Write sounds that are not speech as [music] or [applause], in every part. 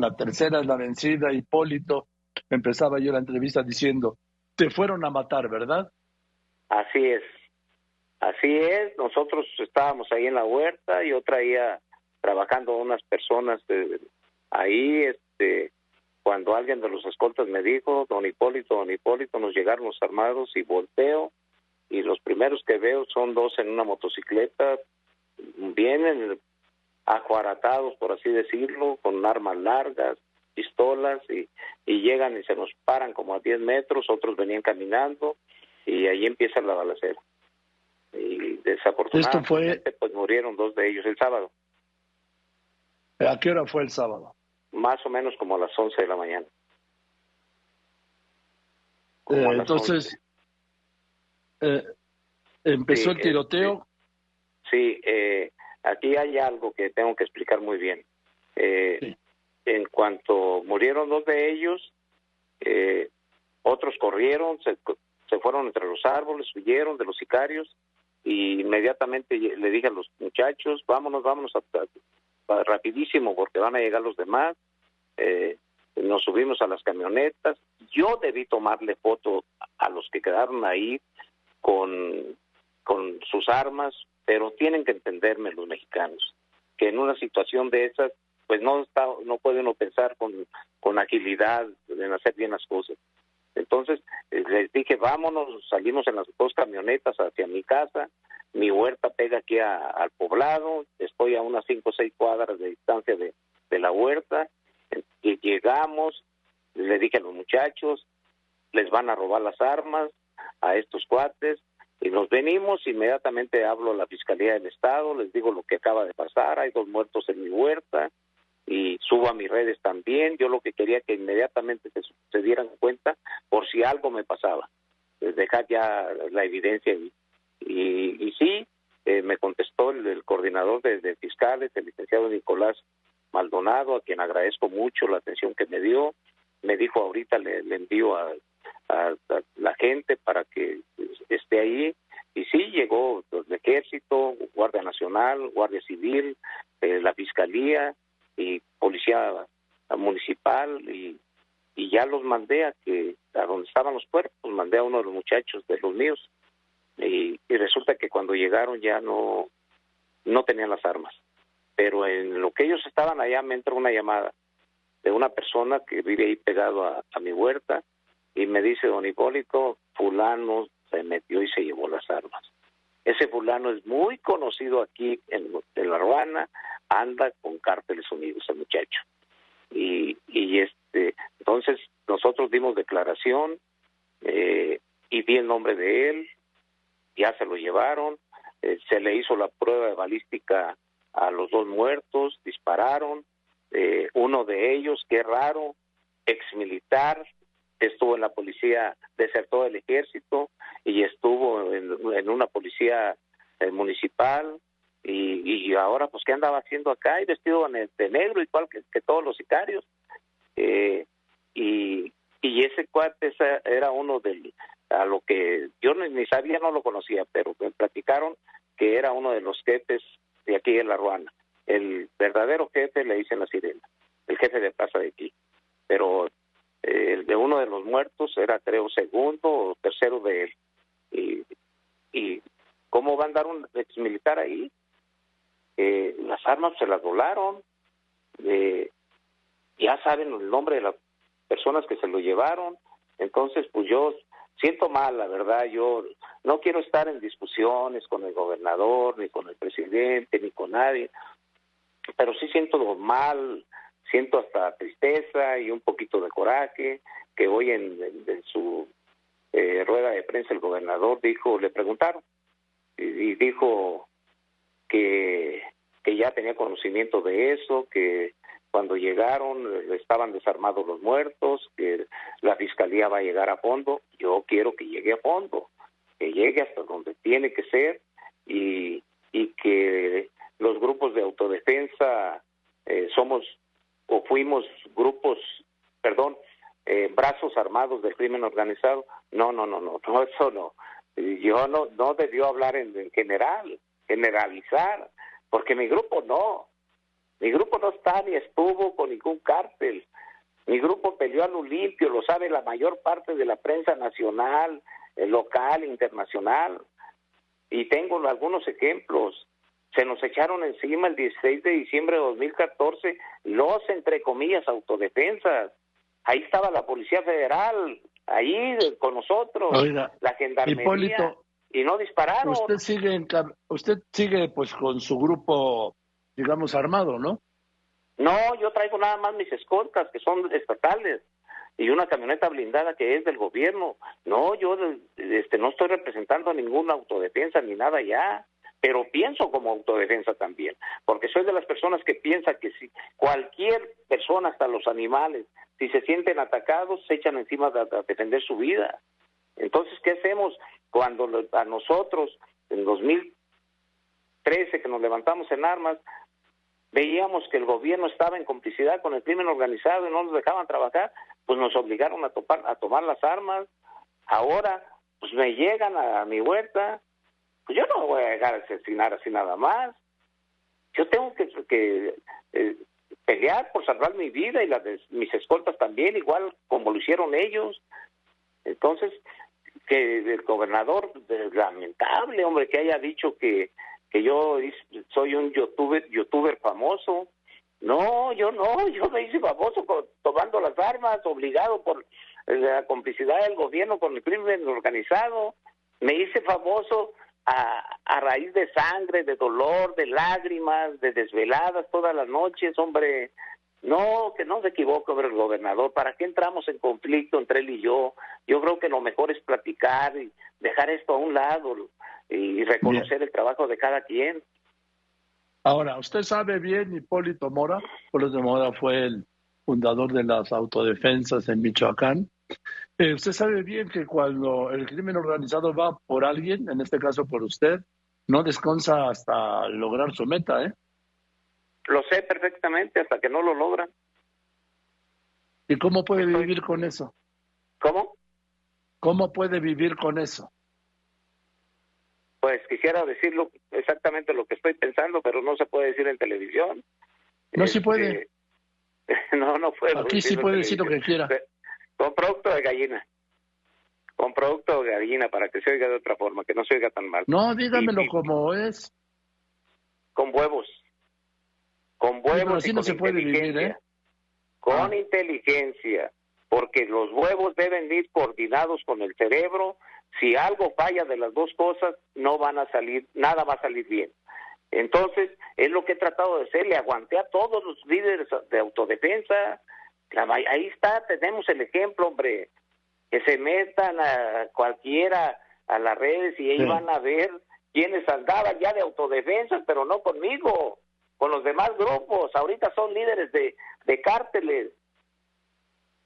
la tercera es la vencida, Hipólito. Empezaba yo la entrevista diciendo, te fueron a matar, ¿verdad? Así es, así es. Nosotros estábamos ahí en la huerta, yo traía trabajando unas personas ahí, este, cuando alguien de los escoltas me dijo, don Hipólito, don Hipólito, nos llegaron armados y volteo y los primeros que veo son dos en una motocicleta, vienen ajuaratados, por así decirlo, con armas largas, pistolas, y, y llegan y se nos paran como a 10 metros, otros venían caminando, y ahí empieza la balacera. Y desafortunadamente, pues murieron dos de ellos el sábado. ¿A qué hora fue el sábado? Más o menos como a las 11 de la mañana. Eh, entonces, eh, empezó el tiroteo. sí, eh, aquí hay algo que tengo que explicar muy bien. Eh, en cuanto murieron dos de ellos, eh, otros corrieron, se, se fueron entre los árboles, huyeron de los sicarios y inmediatamente le dije a los muchachos, vámonos, vámonos rapidísimo porque van a llegar los demás. Eh, nos subimos a las camionetas. Yo debí tomarle foto a los que quedaron ahí con, con sus armas, pero tienen que entenderme los mexicanos, que en una situación de esas, pues no está, no puede uno pensar con, con agilidad en hacer bien las cosas. Entonces eh, les dije, vámonos, salimos en las dos camionetas hacia mi casa, mi huerta pega aquí al poblado, estoy a unas cinco o seis cuadras de distancia de, de la huerta, y llegamos, le dije a los muchachos, les van a robar las armas a estos cuates, y nos venimos, inmediatamente hablo a la Fiscalía del Estado, les digo lo que acaba de pasar, hay dos muertos en mi huerta, y subo a mis redes también. Yo lo que quería que inmediatamente se, dieran cuenta por si algo me pasaba, pues dejar ya la evidencia. Y, y, sí, eh, me contestó el, coordinador de, fiscales, el licenciado Nicolás Maldonado, a quien agradezco mucho la atención que me dio. Me dijo ahorita le, envío a, la gente para que esté ahí. Y sí, llegó el ejército, Guardia Nacional, Guardia Civil, eh, la Fiscalía, y policía municipal y, y ya los mandé a que a donde estaban los cuerpos, mandé a uno de los muchachos de los míos y, resulta que cuando llegaron ya no no tenían las armas. Pero en lo que ellos estaban allá me entró una llamada de una persona que vive ahí pegado a, mi huerta y me dice, don Hipólito, fulano se metió y se llevó las armas. Ese fulano es muy conocido aquí en, en La Ruana, anda con cárteles unidos el muchacho. Y, y este, entonces nosotros dimos declaración eh, y di el nombre de él, ya se lo llevaron, eh, se le hizo la prueba de balística a los dos muertos, dispararon, eh, uno de ellos, qué raro, ex militar, en la policía, desertó del ejército y estuvo en, una policía municipal, y, y ahora pues qué andaba haciendo acá y vestido de negro igual que, todos los sicarios eh, y y ese cuate era uno de a lo que yo ni, sabía no lo conocía pero me platicaron que era uno de los jefes de aquí en la Ruana. El verdadero jefe le dicen la sirena el jefe de plaza de aquí pero eh, el de uno de los muertos era creo segundo o tercero de él. Y y cómo va a andar un ex militar ahí. Eh, las armas se las volaron, eh, ya saben el nombre de las personas que se lo llevaron, entonces pues yo siento mal, la verdad, yo no quiero estar en discusiones con el gobernador, ni con el presidente, ni con nadie, pero sí siento mal, siento hasta tristeza y un poquito de coraje, que hoy en, su eh, rueda de prensa el gobernador dijo, le preguntaron, y dijo que, que ya tenía conocimiento de eso, que cuando llegaron eh, estaban desarmados los muertos, que la fiscalía va a llegar a fondo. Yo quiero que llegue a fondo, que llegue hasta donde tiene que ser y, y que los grupos de autodefensa eh, somos o fuimos grupos, perdón, eh, brazos armados del crimen organizado. No, no, no, no, [laughs] no, eso no. Yo no, no debió hablar en general generalizar, porque mi grupo no. Mi grupo no está ni estuvo con ningún cártel. Mi grupo peleó a lo limpio, lo sabe la mayor parte de la prensa nacional, eh, local, internacional. Y tengo algunos ejemplos. Se nos echaron encima el 16 de diciembre de 2014 los, entre comillas, autodefensas. Ahí estaba la Policía Federal, ahí con nosotros, la Gendarmería, y no dispararon. Usted sigue, usted sigue pues con su grupo, digamos, armado, ¿no? No, yo traigo nada más mis escoltas, que son estatales, y una camioneta blindada que es del gobierno. No, yo este, no estoy representando a ninguna autodefensa ni nada ya pero pienso como autodefensa también, porque soy de las personas que piensa que si cualquier persona, hasta los animales, si se sienten atacados, se echan encima de, defender su vida. Entonces, ¿qué hacemos cuando a nosotros, en 2013, que nos levantamos en armas, veíamos que el gobierno estaba en complicidad con el crimen organizado y no nos dejaban trabajar, pues nos obligaron a, topar, a tomar las armas. Ahora, pues me llegan a mi huerta, yo no voy a dejar de asesinar así nada más. Yo tengo que, que eh, pelear por salvar mi vida y las de mis escoltas también, igual como lo hicieron ellos. Entonces, que el gobernador, lamentable, hombre, que haya dicho que, que yo soy un youtuber, youtuber famoso. No, yo no, yo me hice famoso tomando las armas, obligado por la complicidad del gobierno con el crimen organizado. Me hice famoso a, raíz de sangre, de dolor, de lágrimas, de desveladas todas las noches, hombre. No, que no se equivoque, hombre, el gobernador. ¿Para qué entramos en conflicto entre él y yo? Yo creo que lo mejor es platicar y dejar esto a un lado y reconocer el trabajo de cada quien. Ahora, usted sabe bien, Hipólito Mora, Hipólito Mora fue el fundador de las autodefensas en Michoacán. Eh, usted sabe bien que cuando el crimen organizado va por alguien, en este caso por usted, no descansa hasta lograr su meta, ¿eh? Lo sé perfectamente, hasta que no lo logran. ¿Y cómo puede vivir con eso? ¿Cómo? ¿Cómo puede vivir con eso? Pues quisiera decirlo exactamente lo que estoy pensando, pero no se puede decir en televisión. No, se puede. Este, [laughs] no, no puedo. Aquí sí puede decir lo que quiera. De gallina. Con producto de gallina para que se oiga de otra forma, que no se oiga tan mal. No, dígamelo como es. Con huevos. Con huevos. no se puede vivir, ¿eh? Con ah. inteligencia. Porque los huevos deben ir coordinados con el cerebro. Si algo falla de las dos cosas, no van a salir, nada va a salir bien. Entonces, es lo que he tratado de hacer, le aguanté a todos los líderes de autodefensa, ahí está, tenemos el ejemplo, hombre, que se metan a cualquiera a las redes y ahí van a ver quienes andaban ya de autodefensa, pero no conmigo, con los demás grupos. Ahorita son líderes de, de cárteles.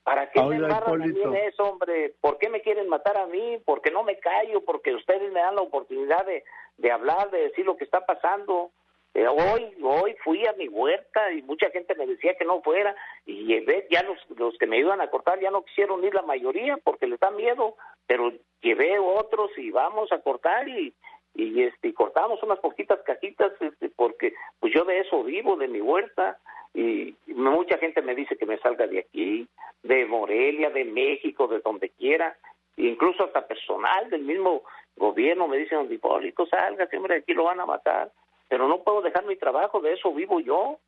¿Para qué me embarran en eso, hombre? ¿Por qué me quieren matar a mí? Porque no me callo, porque ustedes me dan la oportunidad de, de hablar, de decir lo que está pasando. Eh, hoy, hoy fui a mi huerta y mucha gente me decía que no fuera y llevé, ya los, los que me iban a cortar ya no quisieron ir la mayoría porque les da miedo, pero llevé otros y vamos a cortar y, y este cortamos unas poquitas cajitas este, porque pues yo de eso vivo de mi huerta y mucha gente me dice que me salga de aquí de Morelia de México de donde quiera incluso hasta personal del mismo gobierno me dicen Hipólito salga siempre aquí lo van a matar pero no puedo dejar mi trabajo, de eso vivo yo.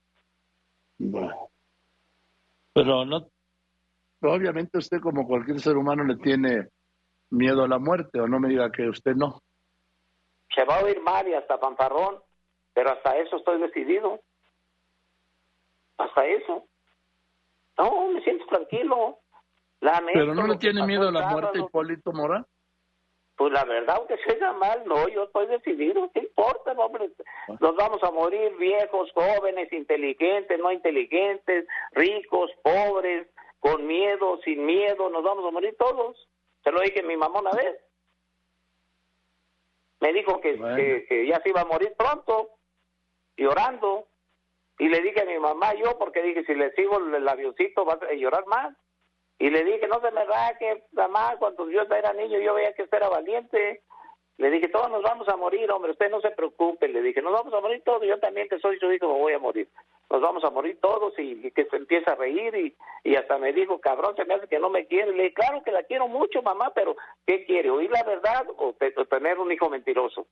Bueno, pero no, obviamente usted como cualquier ser humano le tiene miedo a la muerte, o no me diga que usted no. Se va a oír mal y hasta fanfarrón, pero hasta eso estoy decidido. Hasta eso. No, me siento tranquilo. ¿Pero no le tiene miedo a la muerte, Hipólito Mora? Pues la verdad, aunque sea mal, no, yo estoy decidido, ¿qué importa, hombre? Nos vamos a morir viejos, jóvenes, inteligentes, no inteligentes, ricos, pobres, con miedo, sin miedo, nos vamos a morir todos. Se lo dije a mi mamá una vez. Me dijo que, que, ya se iba a morir pronto, llorando. Y le dije a mi mamá, yo, porque dije, si le sigo el avioncito, va a llorar más. Y le dije, no se me que mamá, cuando yo era niño yo veía que usted era valiente. Le dije, todos nos vamos a morir, hombre, usted no se preocupe. Le dije, nos vamos a morir todos, yo también que soy su hijo me voy a morir. nos vamos a morir todos y, que se empieza a reír y, y hasta me dijo, cabrón, se me hace que no me quiere. Le dije, claro que la quiero mucho, mamá, pero ¿qué quiere? ¿Oír la verdad o, tener un hijo mentiroso?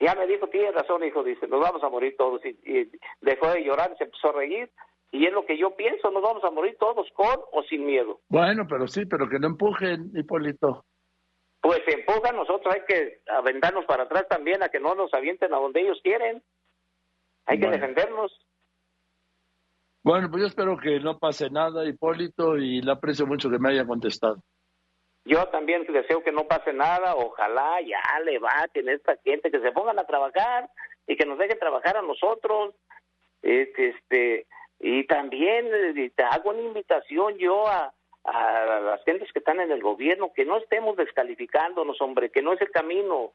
Ya me dijo, tiene razón, hijo, dice, nos vamos a morir todos. Y, dejó de llorar y se empezó a reír. Y es lo que yo pienso, nos vamos a morir todos, con o sin miedo. Bueno, pero sí, pero que no empujen, Hipólito. Pues empujan, nosotros hay que aventarnos para atrás también, a que no nos avienten a donde ellos quieren. Hay que defendernos. Bueno, pues yo espero que no pase nada, Hipólito, y le aprecio mucho que me haya contestado. Yo también deseo que no pase nada, ojalá ya le en esta gente, que se pongan a trabajar y que nos dejen trabajar a nosotros. Este, este y también eh, te hago una invitación yo a, a las gentes que están en el gobierno, que no estemos descalificándonos, hombre, que no es el camino.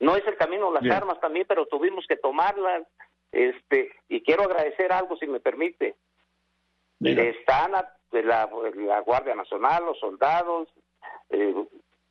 No es el camino las armas también, pero tuvimos que tomarlas este, y quiero agradecer algo, si me permite. Están la, la, Guardia Nacional, los soldados, eh,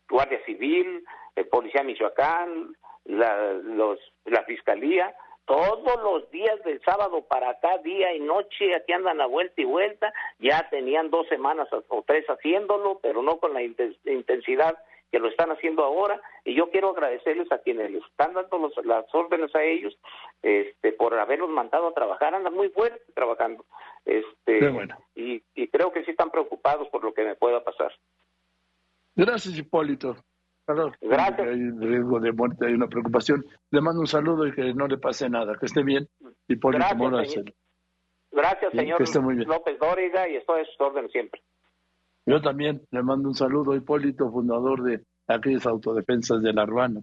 Guardia Civil, el Policía Michoacán, la, los, la Fiscalía, todos los días del sábado para acá, día y noche, aquí andan a vuelta y vuelta, ya tenían dos semanas o tres haciéndolo, pero no con la intensidad que lo están haciendo ahora y yo quiero agradecerles a quienes les están dando las órdenes a ellos este por haberlos mandado a trabajar andan muy fuerte trabajando este y, creo que sí están preocupados por lo que me pueda pasar. Gracias Hipólito gracias. Hay riesgo de muerte hay una preocupación. Le mando un saludo y que no le pase nada que esté bien. Hipólito gracias, señor. gracias señor López Dóriga y estoy a sus órdenes siempre. Yo también le mando un saludo a Hipólito, fundador de aquellas autodefensas de la Urbana.